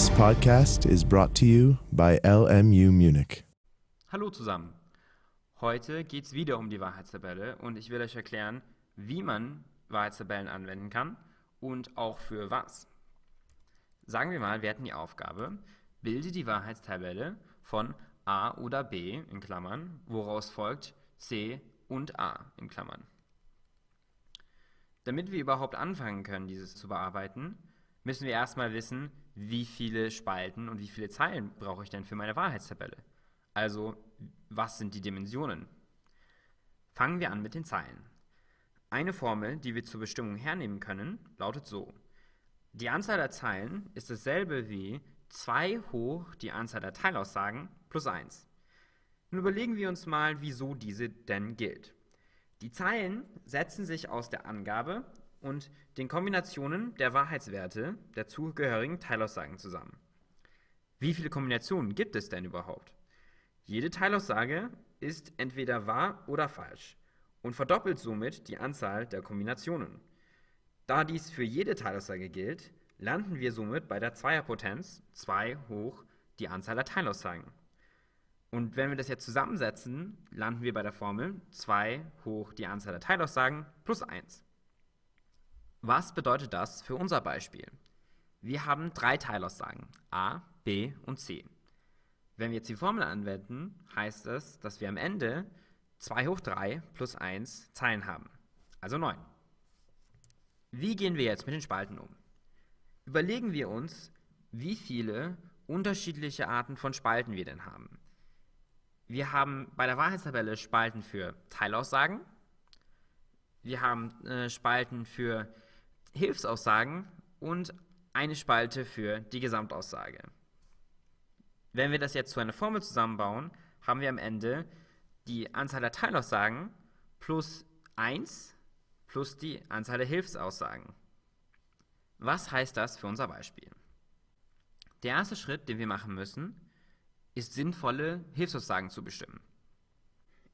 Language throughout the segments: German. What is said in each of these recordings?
This podcast is brought to you by LMU Munich. Hallo zusammen. Heute geht es wieder um die Wahrheitstabelle und ich will euch erklären, wie man Wahrheitstabellen anwenden kann und auch für was. Sagen wir mal, wir hätten die Aufgabe, bilde die Wahrheitstabelle von a oder b in Klammern, woraus folgt c und a in Klammern. Damit wir überhaupt anfangen können, dieses zu bearbeiten, müssen wir erstmal wissen, wie viele Spalten und wie viele Zeilen brauche ich denn für meine Wahrheitstabelle. Also, was sind die Dimensionen? Fangen wir an mit den Zeilen. Eine Formel, die wir zur Bestimmung hernehmen können, lautet so. Die Anzahl der Zeilen ist dasselbe wie 2 hoch die Anzahl der Teilaussagen plus 1. Nun überlegen wir uns mal, wieso diese denn gilt. Die Zeilen setzen sich aus der Angabe und den Kombinationen der Wahrheitswerte der zugehörigen Teilaussagen zusammen. Wie viele Kombinationen gibt es denn überhaupt? Jede Teilaussage ist entweder wahr oder falsch und verdoppelt somit die Anzahl der Kombinationen. Da dies für jede Teilaussage gilt, landen wir somit bei der Zweierpotenz 2 hoch die Anzahl der Teilaussagen. Und wenn wir das jetzt zusammensetzen, landen wir bei der Formel 2 hoch die Anzahl der Teilaussagen plus 1. Was bedeutet das für unser Beispiel? Wir haben drei Teilaussagen, a, b und c. Wenn wir jetzt die Formel anwenden, heißt es, dass wir am Ende 2 hoch 3 plus 1 Zeilen haben, also 9. Wie gehen wir jetzt mit den Spalten um? Überlegen wir uns, wie viele unterschiedliche Arten von Spalten wir denn haben. Wir haben bei der Wahrheitstabelle Spalten für Teilaussagen, wir haben äh, Spalten für Hilfsaussagen und eine Spalte für die Gesamtaussage. Wenn wir das jetzt zu einer Formel zusammenbauen, haben wir am Ende die Anzahl der Teilaussagen plus 1 plus die Anzahl der Hilfsaussagen. Was heißt das für unser Beispiel? Der erste Schritt, den wir machen müssen, ist sinnvolle Hilfsaussagen zu bestimmen.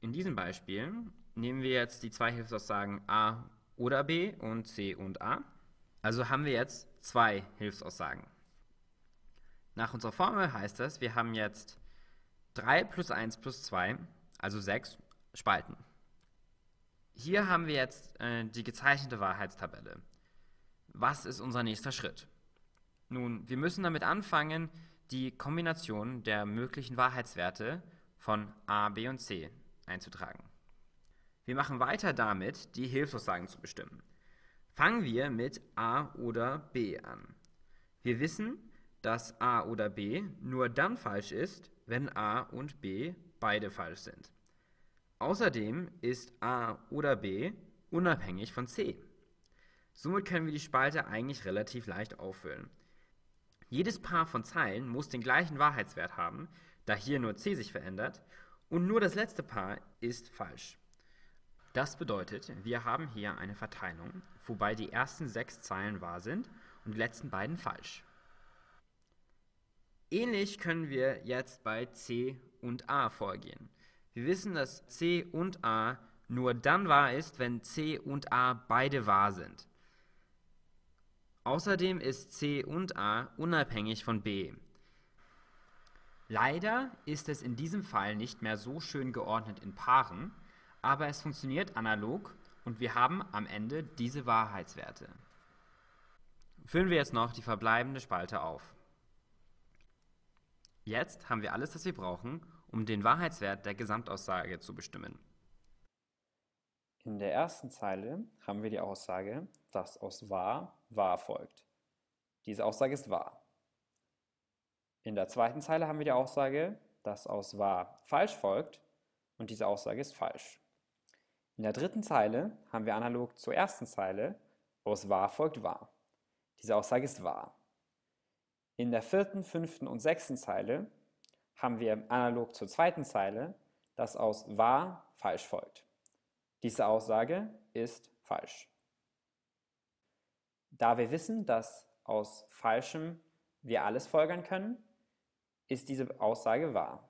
In diesem Beispiel nehmen wir jetzt die zwei Hilfsaussagen A oder B und C und A. Also haben wir jetzt zwei Hilfsaussagen. Nach unserer Formel heißt das, wir haben jetzt 3 plus 1 plus 2, also 6 Spalten. Hier haben wir jetzt äh, die gezeichnete Wahrheitstabelle. Was ist unser nächster Schritt? Nun, wir müssen damit anfangen, die Kombination der möglichen Wahrheitswerte von A, B und C einzutragen. Wir machen weiter damit, die Hilfsaussagen zu bestimmen. Fangen wir mit A oder B an. Wir wissen, dass A oder B nur dann falsch ist, wenn A und B beide falsch sind. Außerdem ist A oder B unabhängig von C. Somit können wir die Spalte eigentlich relativ leicht auffüllen. Jedes Paar von Zeilen muss den gleichen Wahrheitswert haben, da hier nur C sich verändert, und nur das letzte Paar ist falsch. Das bedeutet, wir haben hier eine Verteilung, wobei die ersten sechs Zeilen wahr sind und die letzten beiden falsch. Ähnlich können wir jetzt bei C und A vorgehen. Wir wissen, dass C und A nur dann wahr ist, wenn C und A beide wahr sind. Außerdem ist C und A unabhängig von B. Leider ist es in diesem Fall nicht mehr so schön geordnet in Paaren, aber es funktioniert analog und wir haben am Ende diese Wahrheitswerte. Füllen wir jetzt noch die verbleibende Spalte auf. Jetzt haben wir alles, was wir brauchen, um den Wahrheitswert der Gesamtaussage zu bestimmen. In der ersten Zeile haben wir die Aussage, dass aus wahr wahr folgt. Diese Aussage ist wahr. In der zweiten Zeile haben wir die Aussage, dass aus wahr falsch folgt und diese Aussage ist falsch. In der dritten Zeile haben wir analog zur ersten Zeile aus wahr folgt wahr. Diese Aussage ist wahr. In der vierten, fünften und sechsten Zeile haben wir analog zur zweiten Zeile, dass aus wahr falsch folgt. Diese Aussage ist falsch. Da wir wissen, dass aus Falschem wir alles folgern können, ist diese Aussage wahr.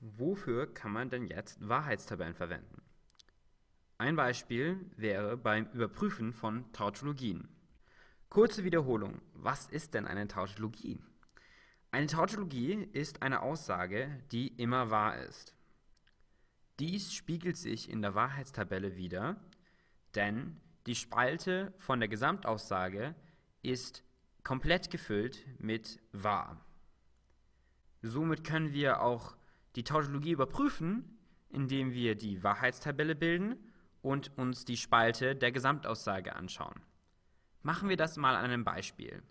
Wofür kann man denn jetzt Wahrheitstabellen verwenden? Ein Beispiel wäre beim Überprüfen von Tautologien. Kurze Wiederholung. Was ist denn eine Tautologie? Eine Tautologie ist eine Aussage, die immer wahr ist. Dies spiegelt sich in der Wahrheitstabelle wider, denn die Spalte von der Gesamtaussage ist komplett gefüllt mit wahr. Somit können wir auch die Tautologie überprüfen, indem wir die Wahrheitstabelle bilden und uns die Spalte der Gesamtaussage anschauen. Machen wir das mal an einem Beispiel.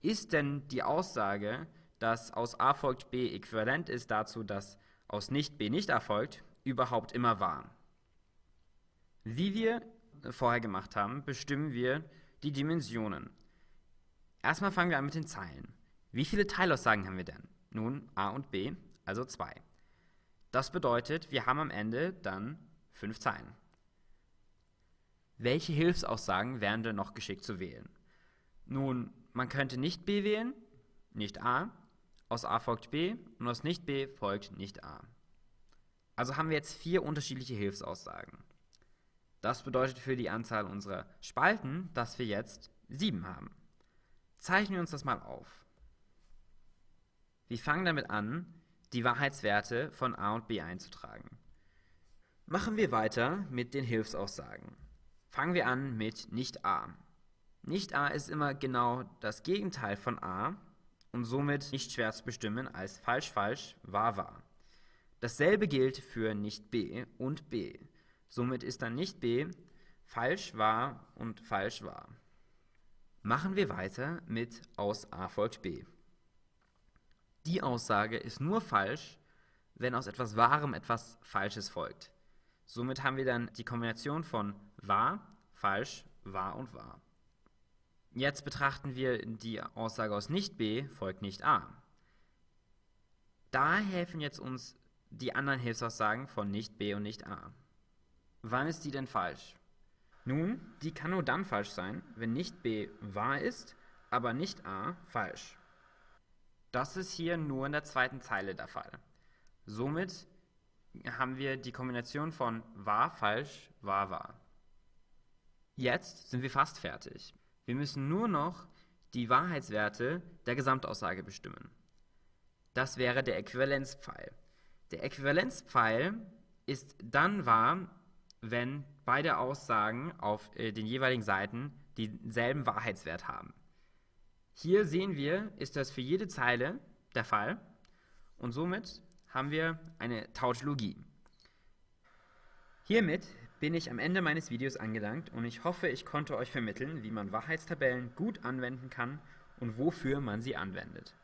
Ist denn die Aussage, dass aus a folgt b äquivalent ist dazu, dass aus nicht b nicht erfolgt, überhaupt immer wahr? Wie wir vorher gemacht haben, bestimmen wir die Dimensionen. Erstmal fangen wir an mit den Zeilen. Wie viele Teilaussagen haben wir denn? Nun, a und b, also zwei. Das bedeutet, wir haben am Ende dann fünf Zeilen. Welche Hilfsaussagen wären denn noch geschickt zu wählen? Nun, man könnte nicht b wählen, nicht a, aus a folgt b und aus nicht b folgt nicht a. Also haben wir jetzt vier unterschiedliche Hilfsaussagen. Das bedeutet für die Anzahl unserer Spalten, dass wir jetzt sieben haben. Zeichnen wir uns das mal auf. Wir fangen damit an, die Wahrheitswerte von a und b einzutragen. Machen wir weiter mit den Hilfsaussagen. Fangen wir an mit nicht a. Nicht a ist immer genau das Gegenteil von a und somit nicht schwer zu bestimmen als falsch falsch, wahr wahr. Dasselbe gilt für nicht b und b. Somit ist dann nicht b falsch wahr und falsch wahr. Machen wir weiter mit aus a folgt b. Die Aussage ist nur falsch, wenn aus etwas Wahrem etwas Falsches folgt. Somit haben wir dann die Kombination von wahr, falsch, wahr und wahr. Jetzt betrachten wir die Aussage aus nicht B folgt nicht A. Da helfen jetzt uns die anderen Hilfsaussagen von nicht B und nicht A. Wann ist die denn falsch? Nun, die kann nur dann falsch sein, wenn nicht B wahr ist, aber nicht A falsch. Das ist hier nur in der zweiten Zeile der Fall. Somit haben wir die Kombination von wahr, falsch, wahr, wahr. Jetzt sind wir fast fertig. Wir müssen nur noch die Wahrheitswerte der Gesamtaussage bestimmen. Das wäre der Äquivalenzpfeil. Der Äquivalenzpfeil ist dann wahr, wenn beide Aussagen auf äh, den jeweiligen Seiten denselben Wahrheitswert haben. Hier sehen wir, ist das für jede Zeile der Fall und somit haben wir eine Tautologie. Hiermit bin ich am Ende meines Videos angelangt und ich hoffe, ich konnte euch vermitteln, wie man Wahrheitstabellen gut anwenden kann und wofür man sie anwendet.